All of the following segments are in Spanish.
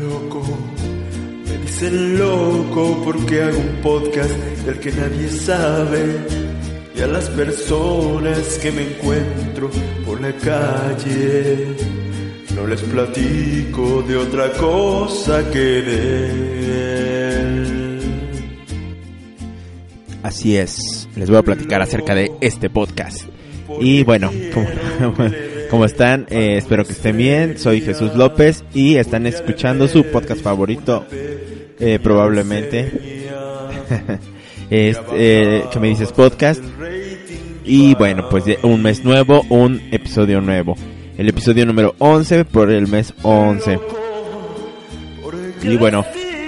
Loco, me dicen loco porque hago un podcast del que nadie sabe. Y a las personas que me encuentro por la calle, no les platico de otra cosa que de él. Así es, les voy a platicar acerca de este podcast. Y bueno, como, ¿cómo están? Eh, espero que estén bien. Soy Jesús López y están escuchando su podcast favorito, eh, probablemente. es, que me dices podcast. Y bueno, pues un mes nuevo, un episodio nuevo. El episodio número 11 por el mes 11. Y bueno,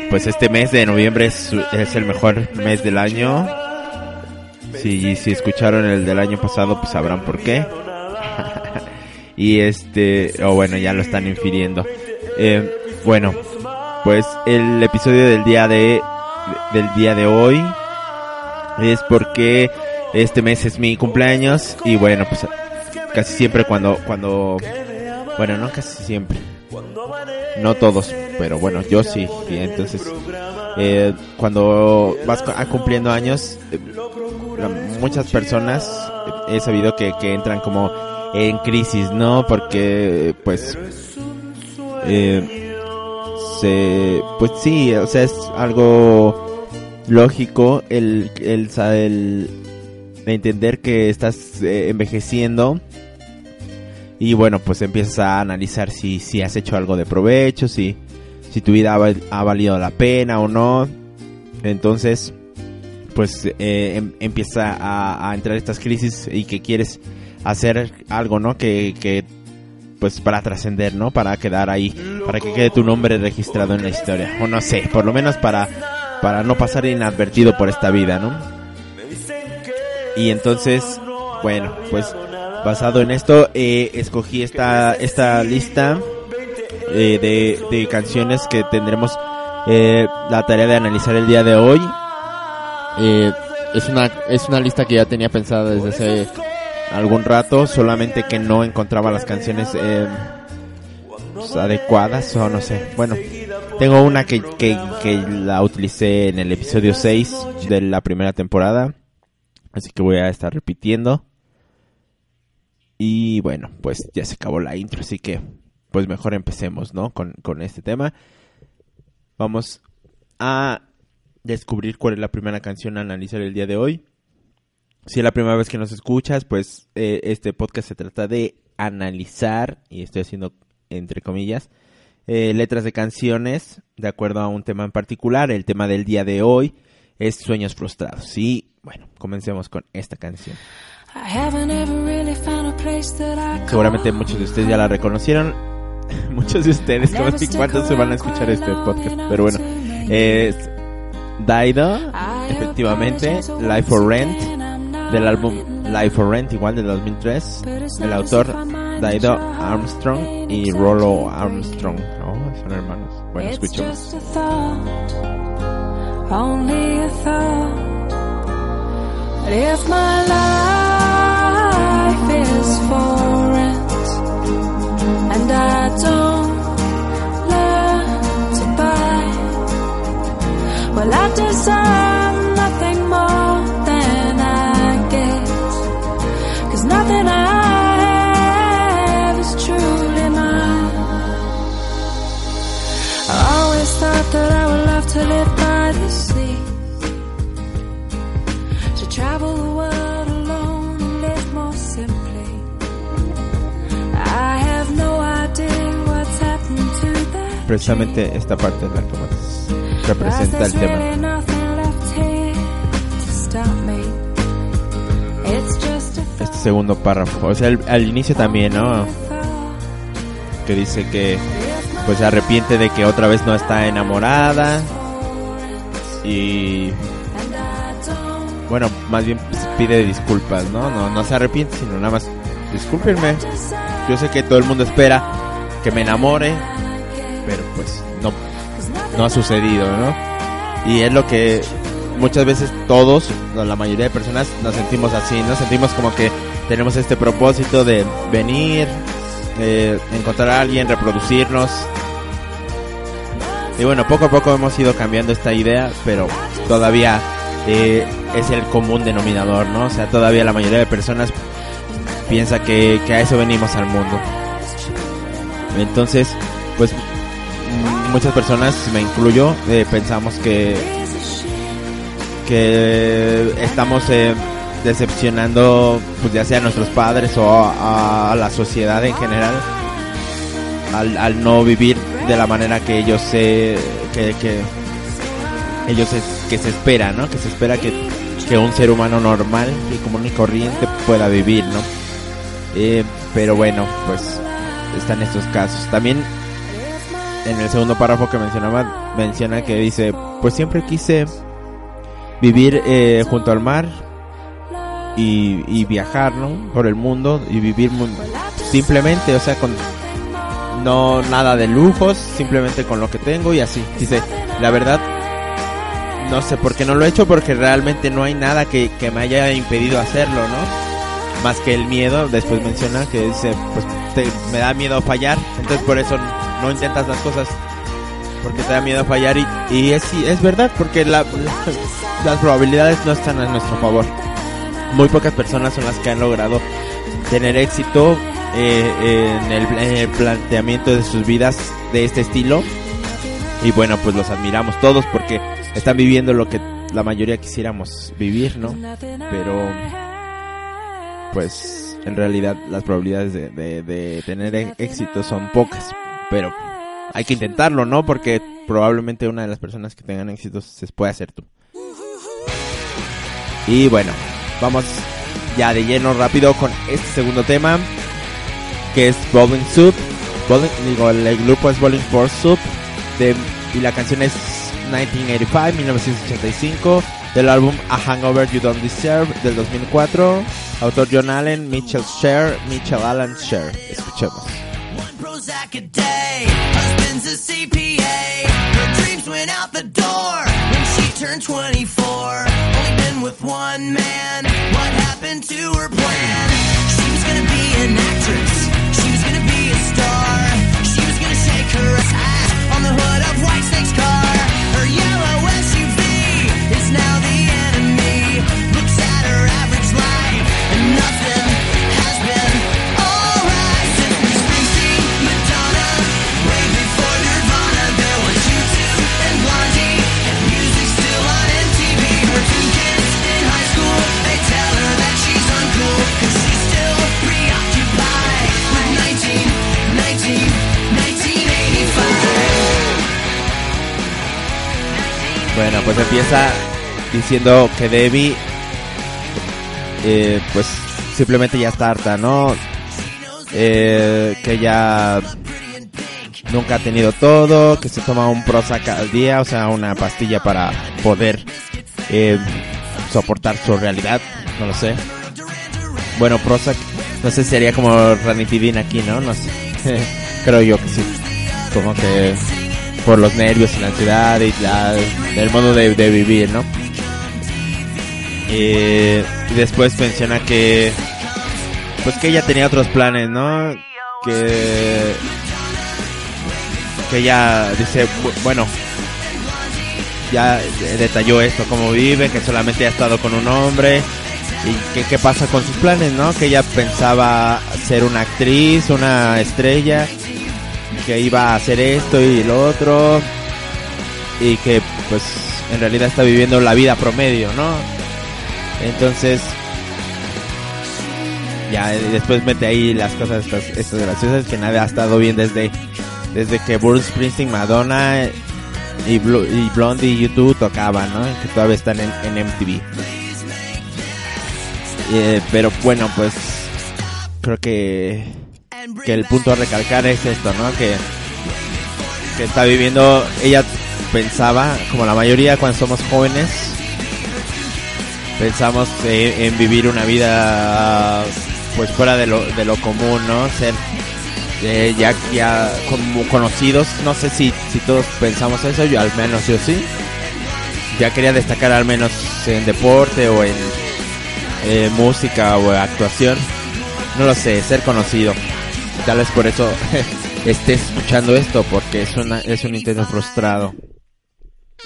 pues este mes de noviembre es, es el mejor mes del año. Si, si escucharon el del año pasado, pues sabrán por qué. y este, o bueno, ya lo están infiriendo. Eh, bueno, pues el episodio del día de del día de hoy es porque este mes es mi cumpleaños y bueno, pues casi siempre cuando cuando bueno, no casi siempre. No todos, pero bueno, yo sí. Y entonces, eh, cuando vas cumpliendo años, eh, muchas personas he sabido que, que entran como en crisis, ¿no? Porque, pues, eh, se, pues sí, o sea, es algo lógico el, el, el, entender que estás eh, envejeciendo y bueno, pues empiezas a analizar si, si has hecho algo de provecho, si, si tu vida ha, valido la pena o no. Entonces, pues eh, em, empieza a, a, entrar estas crisis y que quieres hacer algo, ¿no? Que, que pues para trascender, ¿no? Para quedar ahí, para que quede tu nombre registrado en la historia. O no sé, por lo menos para, para no pasar inadvertido por esta vida, ¿no? Y entonces, bueno, pues basado en esto, eh, escogí esta, esta lista eh, de, de, canciones que tendremos eh, la tarea de analizar el día de hoy. Eh, es una es una lista que ya tenía pensada desde hace algún rato, solamente que no encontraba las canciones eh, pues, adecuadas o no sé. Bueno, tengo una que, que, que la utilicé en el episodio 6 de la primera temporada, así que voy a estar repitiendo. Y bueno, pues ya se acabó la intro, así que pues mejor empecemos, ¿no? Con, con este tema. Vamos a descubrir cuál es la primera canción a analizar el día de hoy. Si es la primera vez que nos escuchas, pues eh, este podcast se trata de analizar, y estoy haciendo entre comillas, eh, letras de canciones de acuerdo a un tema en particular. El tema del día de hoy es sueños frustrados. Y bueno, comencemos con esta canción. Seguramente muchos de ustedes ya la reconocieron. muchos de ustedes, no sé cuántos se van a escuchar este podcast, pero bueno, es Dido, efectivamente, Life for Rent, del álbum Life for Rent, igual de 2003, el autor Dido Armstrong y Rollo Armstrong, oh, son hermanos. Bueno, escuchemos. Only a thought, Precisamente esta parte es la representa el tema. Este es segundo párrafo. O sea, al inicio también, ¿no? Que dice que pues se arrepiente de que otra vez no está enamorada. Y bueno, más bien pide disculpas, ¿no? No, no se arrepiente, sino nada más discúlpenme. Yo sé que todo el mundo espera que me enamore, no ha sucedido, ¿no? Y es lo que muchas veces todos, la mayoría de personas nos sentimos así, ¿no? Sentimos como que tenemos este propósito de venir, encontrar a alguien, reproducirnos. Y bueno, poco a poco hemos ido cambiando esta idea, pero todavía eh, es el común denominador, ¿no? O sea, todavía la mayoría de personas piensa que, que a eso venimos al mundo. Entonces, pues muchas personas, me incluyo, eh, pensamos que que estamos eh, decepcionando, pues ya sea a nuestros padres o a, la sociedad en general, al, no vivir de la manera que ellos se, que, que ellos que se espera, ¿no? Que se espera que, que un ser humano normal y común y corriente pueda vivir, ¿no? Eh, pero bueno, pues están estos casos. También en el segundo párrafo que mencionaba, menciona que dice, pues siempre quise vivir eh, junto al mar y, viajar, ¿no? Por el mundo y vivir simplemente, o sea, con no nada de lujos, simplemente con lo que tengo y así. Dice, la verdad, no sé por qué no lo he hecho, porque realmente no hay nada que, que me haya impedido hacerlo, ¿no? Más que el miedo, después menciona que dice, pues me da miedo fallar, entonces por eso no intentas las cosas porque te da miedo fallar y, y es, es verdad, porque la, las probabilidades no están a nuestro favor. Muy pocas personas son las que han logrado tener éxito eh, en, el, planteamiento de sus vidas de este estilo. Y bueno, pues los admiramos todos porque están viviendo lo que la mayoría quisiéramos vivir, ¿no? Pero, pues, en realidad las probabilidades de, de tener éxito son pocas. Pero hay que intentarlo, ¿no? Porque probablemente una de las personas que tengan éxito se puede hacer tú. Y bueno, vamos ya de lleno rápido con este segundo tema, que es Bowling Soup. digo, el grupo es Bowling for Soup y la canción es 1985, 1985, del álbum A Hangover You Don't Deserve del 2004. Autor John Allen, Mitchell Share, Mitchell Allen Share. Escuchemos. Prozac a day. Husband's a CPA. Her dreams went out the door when she turned 24. Only been with one man. What happened to her plan? She was gonna be an actress. Diciendo que Debbie, eh, pues simplemente ya está harta, ¿no? Eh, que ya nunca ha tenido todo, que se toma un Prozac al día, o sea, una pastilla para poder eh, soportar su realidad, no lo sé. Bueno, Prozac, no sé si sería como ranitidina aquí, ¿no? No sé. Creo yo que sí. Como que por los nervios y la ansiedad y la, el modo de, de vivir, ¿no? Eh, y después menciona que pues que ella tenía otros planes, ¿no? Que que ella dice, bu- bueno, ya detalló esto, cómo vive, que solamente ha estado con un hombre y que qué pasa con sus planes, ¿no? Que ella pensaba ser una actriz, una estrella, que iba a hacer esto y lo otro y que pues en realidad está viviendo la vida promedio, ¿no? Entonces ya eh, después mete ahí las cosas estas, estas graciosas que nada ha estado bien desde desde que Bruce Springsteen, Madonna y, Blo- y Blondie y YouTube tocaban, ¿no? Que todavía están en, en MTV. Eh, pero bueno, pues creo que, que el punto a recalcar es esto, ¿no? Que, que está viviendo, ella pensaba, como la mayoría cuando somos jóvenes, pensamos en vivir una vida pues fuera de lo, de lo común, ¿no? Ser eh, ya, ya como conocidos, no sé si, si todos pensamos eso, yo al menos yo sí. Ya quería destacar al menos en deporte o en eh, música o actuación. No lo sé, ser conocido. Tal vez por eso esté escuchando esto, porque es, una, es un intento frustrado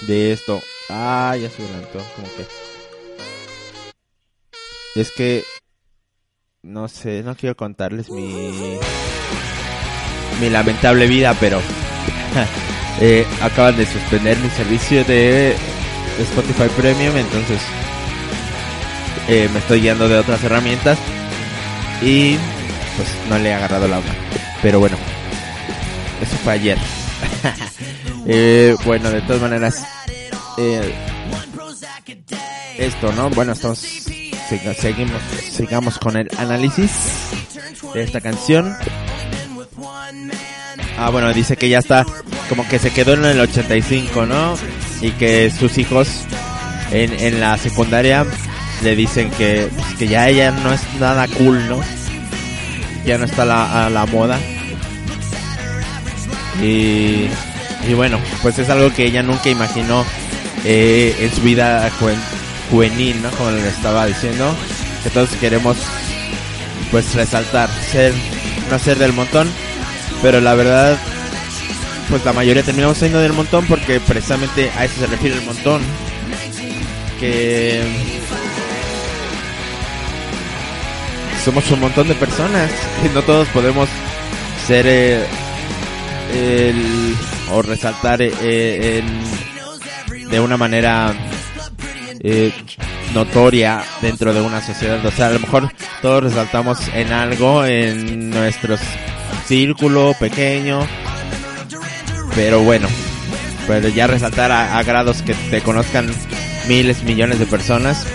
de esto. Ah, ya se adelantó, como que. Es que no sé, no quiero contarles mi mi lamentable vida, pero eh, acaban de suspender mi servicio de Spotify Premium, entonces eh, me estoy guiando de otras herramientas y pues no le he agarrado la onda. Pero bueno, eso fue ayer. eh, bueno, de todas maneras, eh, esto, ¿no? Bueno, estamos seguimos sigamos con el análisis de esta canción. Ah, bueno, dice que ya está, como que se quedó en el 85, ¿no? Y que sus hijos en, la secundaria le dicen que, pues, que ya ella no es nada cool, ¿no? Ya no está la, a la moda. Y, y bueno, pues es algo que ella nunca imaginó eh, en su vida juvenil, ¿no? Como le estaba diciendo, que todos queremos pues resaltar, ser, no ser del montón, pero la verdad, pues la mayoría terminamos siendo del montón porque precisamente a eso se refiere el montón. Que somos un montón de personas y no todos podemos ser eh, el, o resaltar eh, de una manera eh, notoria dentro de una sociedad. O sea, a lo mejor todos resaltamos en algo en nuestros círculo pequeño. Pero bueno, pues ya resaltar a, grados que te conozcan miles, millones de personas,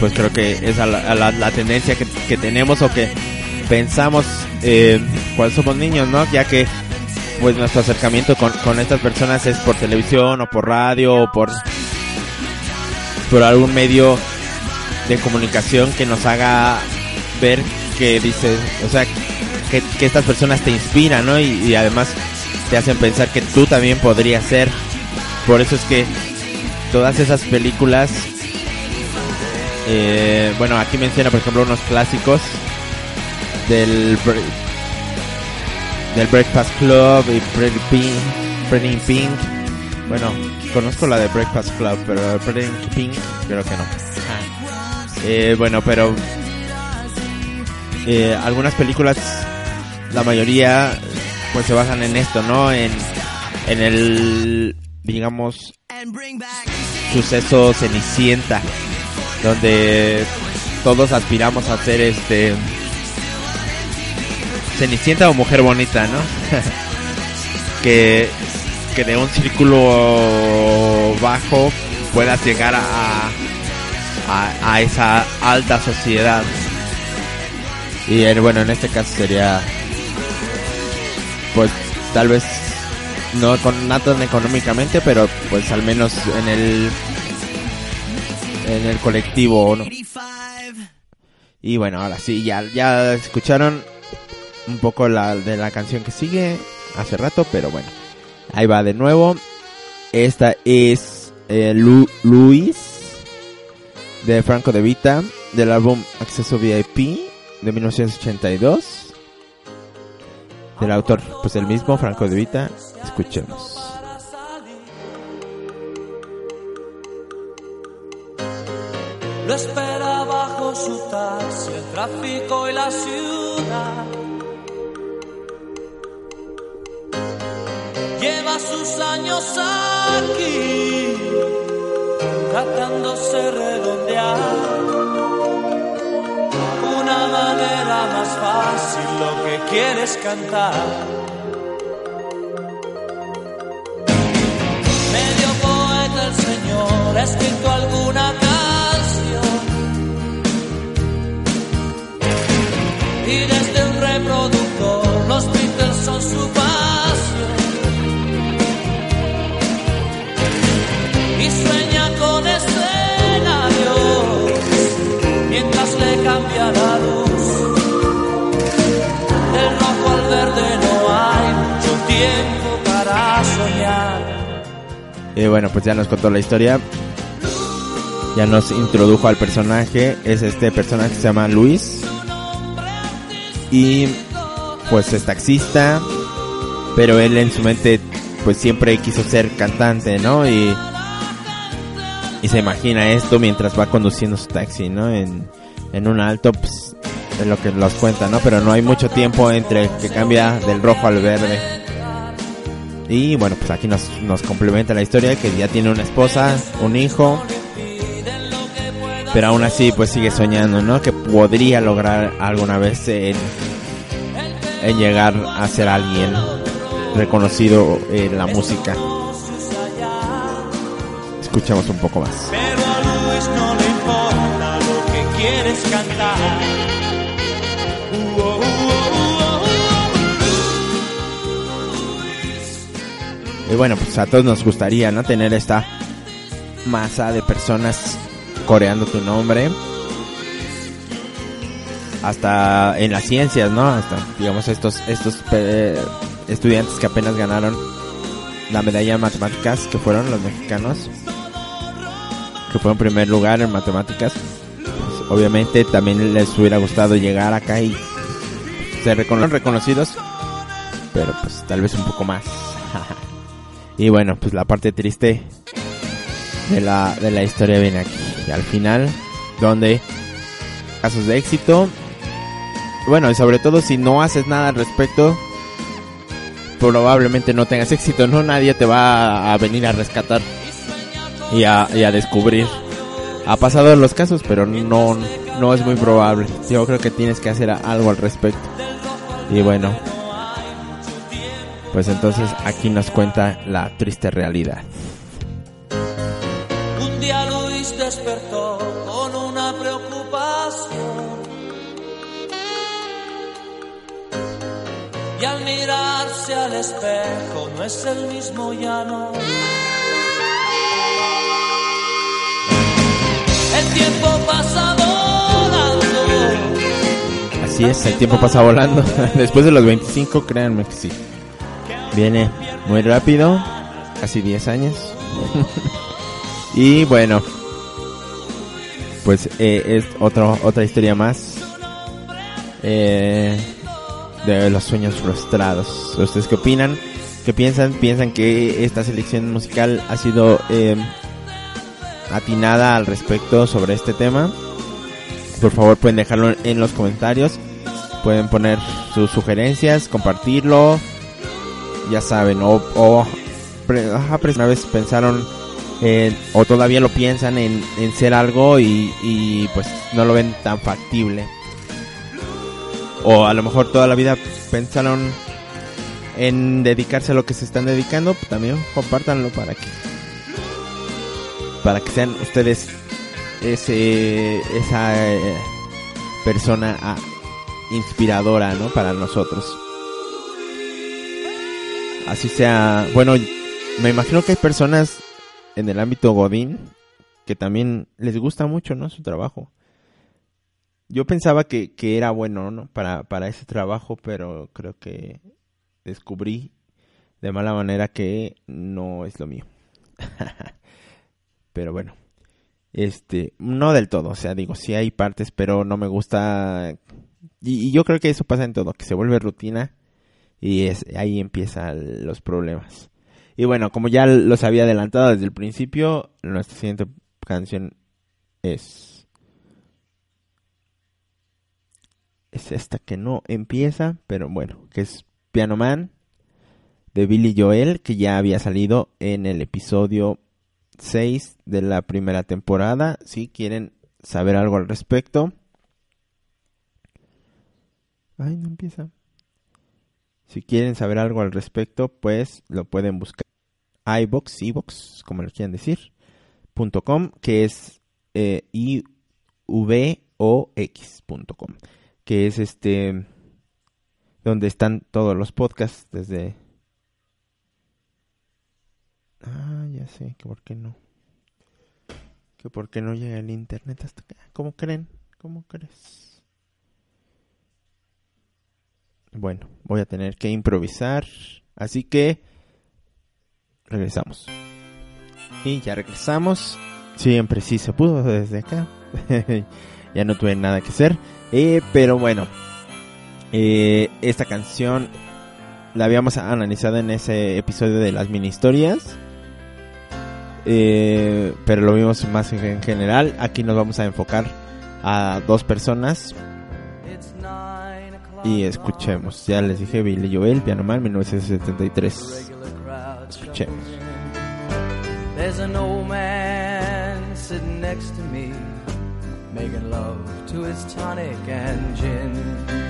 pues creo que es la, tendencia que, tenemos o que pensamos eh, cuando somos niños, ¿no? Ya que pues nuestro acercamiento con, con estas personas es por televisión o por radio o por, por algún medio de comunicación que nos haga ver que dice, o sea, que, estas personas te inspiran, ¿no? Y, además te hacen pensar que tú también podrías ser. Por eso es que todas esas películas, eh, bueno, aquí menciona por ejemplo unos clásicos del del Breakfast Club y Pretty Pink, Pretty Pink. Bueno, conozco la de Breakfast Club, pero Pretty Pink creo que no. Eh, bueno, pero eh, algunas películas la mayoría pues se basan en esto, ¿no? En, en el, digamos, suceso cenicienta, donde todos aspiramos a ser este cenicienta o mujer bonita, ¿no? que, que de un círculo bajo puedas llegar a, a, esa alta sociedad. Y bueno, en este caso sería pues tal vez no con nada económicamente, pero pues al menos en el en el colectivo, ¿no? Y bueno, ahora sí, ya ya escucharon un poco la de la canción que sigue hace rato, pero bueno, ahí va de nuevo. Esta es eh, Luis de Franco de Vita del álbum Acceso VIP de 1982 del autor, pues el mismo, Franco de Vita. Escuchemos. Lo su el tráfico y la ciudad. Lo que quieres cantar. Medio poeta el Señor ha escrito alguna canción. y desde un reproductor los Beatles son su pasión. Y sueña con escenarios Y bueno, pues ya nos contó la historia. Ya nos introdujo al personaje. Es este personaje que se llama Luis. Y pues es taxista. Pero él en su mente pues siempre quiso ser cantante, ¿no? Y, y se imagina esto mientras va conduciendo su taxi, ¿no? En, en un alto, pues es lo que nos cuenta, ¿no? Pero no hay mucho tiempo entre que cambia del rojo al verde. Y bueno, pues aquí nos, nos complementa la historia que ya tiene una esposa, un hijo. Pero aún así pues sigue soñando, ¿no? Que podría lograr alguna vez en, en llegar a ser alguien reconocido en la música. Escuchemos un poco más. Pero a Luis no le importa lo que quieres cantar. Y bueno, pues a todos nos gustaría, ¿no? Tener esta masa de personas coreando tu nombre. Hasta en las ciencias, ¿no? Hasta, digamos, estos, estos estudiantes que apenas ganaron la medalla de matemáticas, que fueron los mexicanos, que fueron primer lugar en matemáticas. Pues, obviamente también les hubiera gustado llegar acá y ser recono- reconocidos, pero pues tal vez un poco más. Y bueno, pues la parte triste de la, de la historia viene aquí. Y al final, donde casos de éxito. Bueno, y sobre todo si no haces nada al respecto, probablemente no tengas éxito, no nadie te va a venir a rescatar y a, y a descubrir. Ha pasado en los casos, pero no, no es muy probable. Yo creo que tienes que hacer algo al respecto. Y bueno, pues entonces aquí nos cuenta la triste realidad. Un día Luis despertó con una preocupación. Y al mirarse al espejo no es el mismo ya no. El tiempo pasa volando. Así es, el tiempo pasa volando. Después de los 25, créanme que sí. Viene muy rápido, casi 10 años. y bueno, pues eh, es otro, otra historia más eh, de los sueños frustrados. ¿Ustedes qué opinan? ¿Qué piensan? ¿Piensan que esta selección musical ha sido eh, atinada al respecto sobre este tema? Por favor pueden dejarlo en los comentarios. Pueden poner sus sugerencias, compartirlo. Ya saben, o, o una vez pensaron en- o todavía lo piensan en, en ser algo y, y pues no lo ven tan factible. O a lo mejor toda la vida pensaron en dedicarse a lo que se están dedicando, pues también compártanlo para que para que sean ustedes ese esa eh, persona ah, inspiradora, ¿no? Para nosotros. Así sea, bueno, me imagino que hay personas en el ámbito Godín que también les gusta mucho, ¿no? Su trabajo. Yo pensaba que, que era bueno, ¿no? Para, para ese trabajo, pero creo que descubrí de mala manera que no es lo mío. pero bueno, este, no del todo, o sea, digo, sí hay partes, pero no me gusta. Y, y yo creo que eso pasa en todo, que se vuelve rutina y es ahí empiezan los problemas. Y bueno, como ya los había adelantado desde el principio, nuestra siguiente canción es es esta que no empieza, pero bueno, que es Piano Man de Billy Joel, que ya había salido en el episodio 6 de la primera temporada. Si quieren saber algo al respecto. Ay, no empieza. Si quieren saber algo al respecto, pues lo pueden buscar iBox, iBox, como lo quieran decir, .com, que es eh, ivox.com, que es este donde están todos los podcasts desde Ah, ya sé, que por qué no. Que por qué no llega el internet hasta acá. ¿Cómo creen? ¿Cómo crees? Bueno, voy a tener que improvisar. Así que regresamos. Y ya regresamos. Siempre sí se pudo desde acá. ya no tuve nada que hacer. Eh, pero bueno, eh, esta canción la habíamos analizado en ese episodio de las mini historias. Eh, pero lo vimos más en general. Aquí nos vamos a enfocar a dos personas. Y escuchemos. Ya les dije Billy Joel, Piano Man, 1973. Escuchemos. There's an old man sitting next to me, making love to his tonic and gin.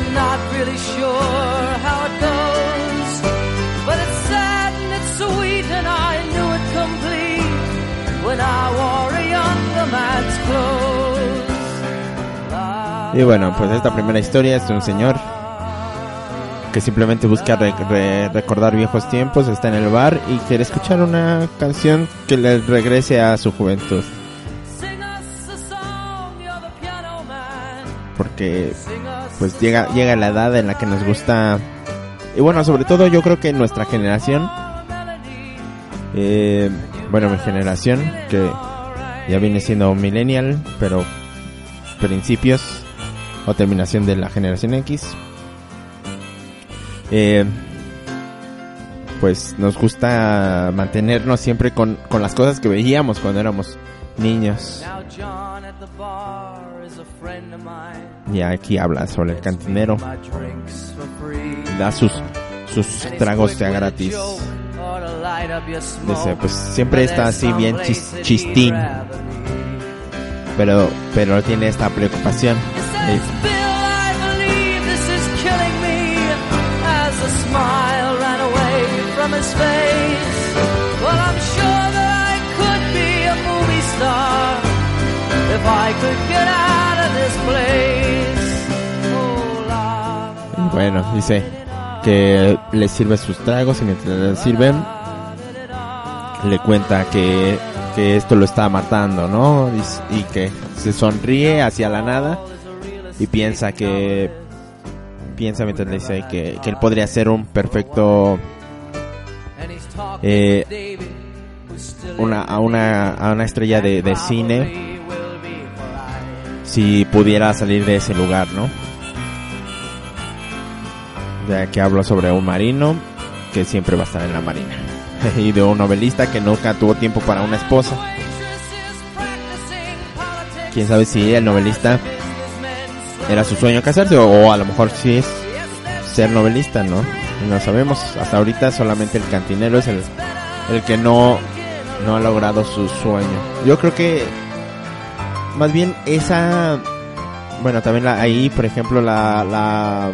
I'm not really sure how it goes, but it's sad and it's sweet, and I knew it complete when I wore a younger man's clothes. Y bueno, pues esta primera historia es de un señor que simplemente busca re- re- recordar viejos tiempos, está en el bar y quiere escuchar una canción que le regrese a su juventud. Porque pues llega, llega la edad en la que nos gusta... Y bueno, sobre todo yo creo que nuestra generación, eh, bueno, mi generación, que ya viene siendo millennial, pero principios o terminación de la generación X. Eh, pues nos gusta mantenernos siempre con, con las cosas que veíamos cuando éramos niños. Y aquí habla sobre el cantinero, da sus, sus tragos ya gratis. Dice, pues siempre está así bien chis- chistín, pero, pero tiene esta preocupación. Star if I could get out of this place. Bueno, dice que le sirve sus tragos y mientras le sirven, le cuenta que, que esto lo está matando, ¿no? Y, que se sonríe hacia la nada y piensa que piensa mientras le dice que, que él podría ser un perfecto Eh, una, a una a una estrella de, de cine si pudiera salir de ese lugar, ¿no? Que hablo sobre un marino que siempre va a estar en la marina y de un novelista que nunca tuvo tiempo para una esposa. Quién sabe si el novelista era su sueño casarse o, a lo mejor sí es ser novelista, ¿no? No sabemos. Hasta ahorita solamente el cantinero es el, el que no, no ha logrado su sueño. Yo creo que más bien esa bueno también ahí por ejemplo la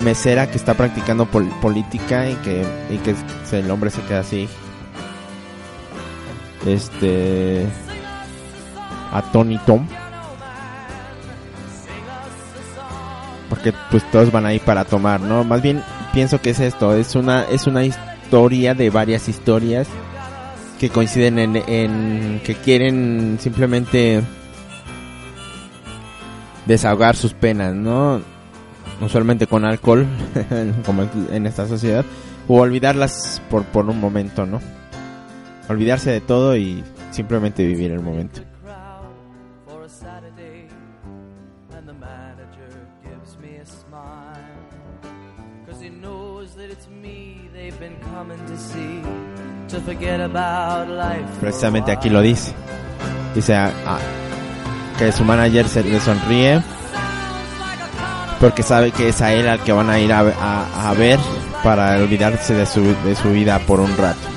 mesera que está practicando pol- política y que y que el hombre se queda así. Este atónito porque pues todos van ahí para tomar no más bien pienso que es esto es una es una historia de varias historias que coinciden en, en que quieren simplemente desahogar sus penas, ¿no? Usualmente con alcohol, como en- esta sociedad, o olvidarlas por, por un momento, ¿no? Olvidarse de todo y simplemente vivir el momento. a a a Precisamente aquí lo dice. Dice ah, ah, que su manager se le sonríe porque sabe que es a él al que van a ir a, a- ver para olvidarse de su, de su vida por un rato.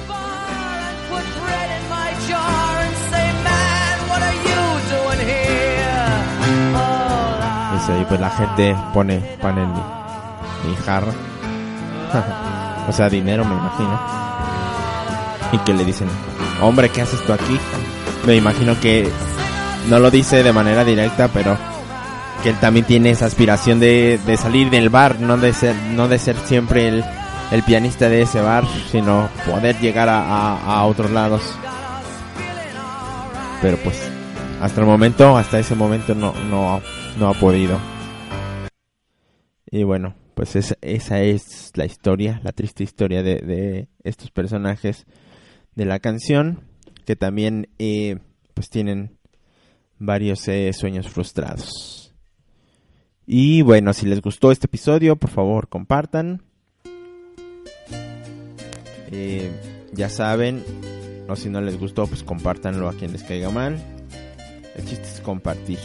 Y pues la gente pone, pone mi, mi jarra. o sea, dinero me imagino. Y que le dicen, hombre, ¿qué haces tú aquí? Me imagino que no lo dice de manera directa, pero que él también tiene esa aspiración de, de salir del bar, no de ser, no de ser siempre el, el pianista de ese bar, sino poder llegar a, a, a otros lados. Pero pues, hasta el momento, hasta ese momento no, no, no ha podido. Y bueno, pues esa, esa es la historia, la triste historia de, de estos personajes de la canción, que también eh, pues tienen varios eh, sueños frustrados. Y bueno, si les gustó este episodio, por favor compartan. Eh, ya saben, o si no les gustó, pues compártanlo a quien les caiga mal. El chiste es compartir.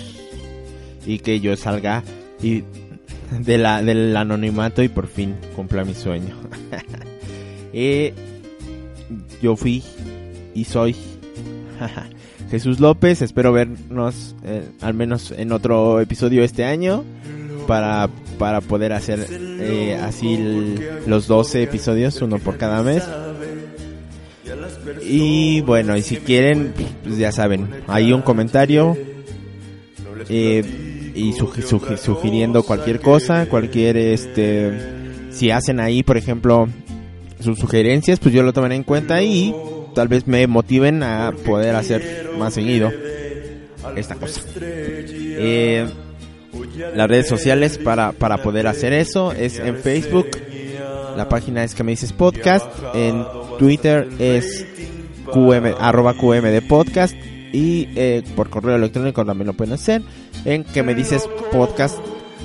Y que yo salga y de la, del anonimato y por fin cumpla mi sueño. Eh, yo fui y soy Jesús López. Espero vernos eh, al menos en otro episodio este año para, para poder hacer eh, así los 12 episodios, uno por cada mes. Y bueno, y si quieren, pues ya saben, hay un comentario eh, y sugi- sugiriendo cualquier cosa, cualquier este, si hacen ahí, por ejemplo, sus sugerencias, pues yo lo tomaré en cuenta y tal vez me motiven a poder hacer más seguido esta cosa. Eh, las redes sociales para, para poder hacer eso es en Facebook, la página es que me dices podcast, en Twitter es QM, arroba QM de podcast. Y eh, por correo electrónico también lo pueden hacer en que me dices podcast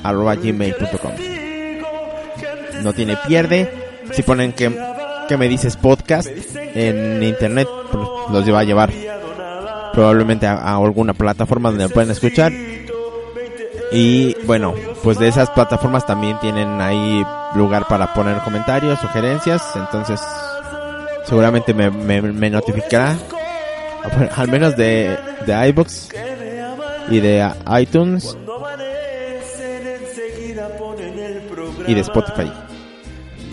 arroba gmail.com no tiene pierde. Si ponen que, que me dices podcast en internet pues, los va a llevar probablemente a, alguna plataforma donde pueden escuchar y bueno pues de esas plataformas también tienen ahí lugar para poner comentarios sugerencias. Entonces seguramente me, me, me notificará. Al menos de, de iBox y de iTunes y de Spotify.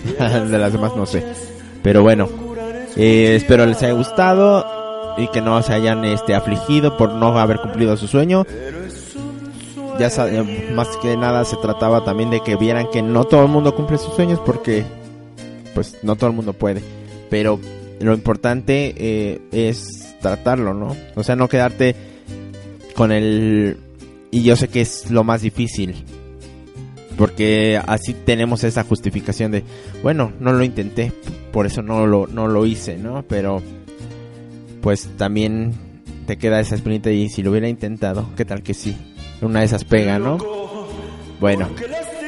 De las demás no sé. Pero bueno eh, espero les haya gustado y que no se hayan este afligido por no haber cumplido su sueño ya más que nada se trataba también de que vieran que no todo el mundo cumple sus sueños porque pues no todo el mundo puede. Pero lo importante eh, es tratarlo no o sea no quedarte con el y yo sé que es lo más difícil porque así tenemos esa justificación de bueno no lo intenté por eso no lo no lo hice no pero pues también te queda esa espinita y si lo hubiera intentado qué tal que sí una de esas pega no bueno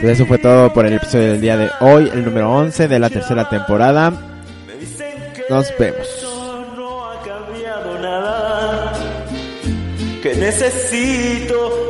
pues eso fue todo por el episodio del día de hoy el número 11 de la tercera temporada nos vemos no ha cambiado nada. Que necesito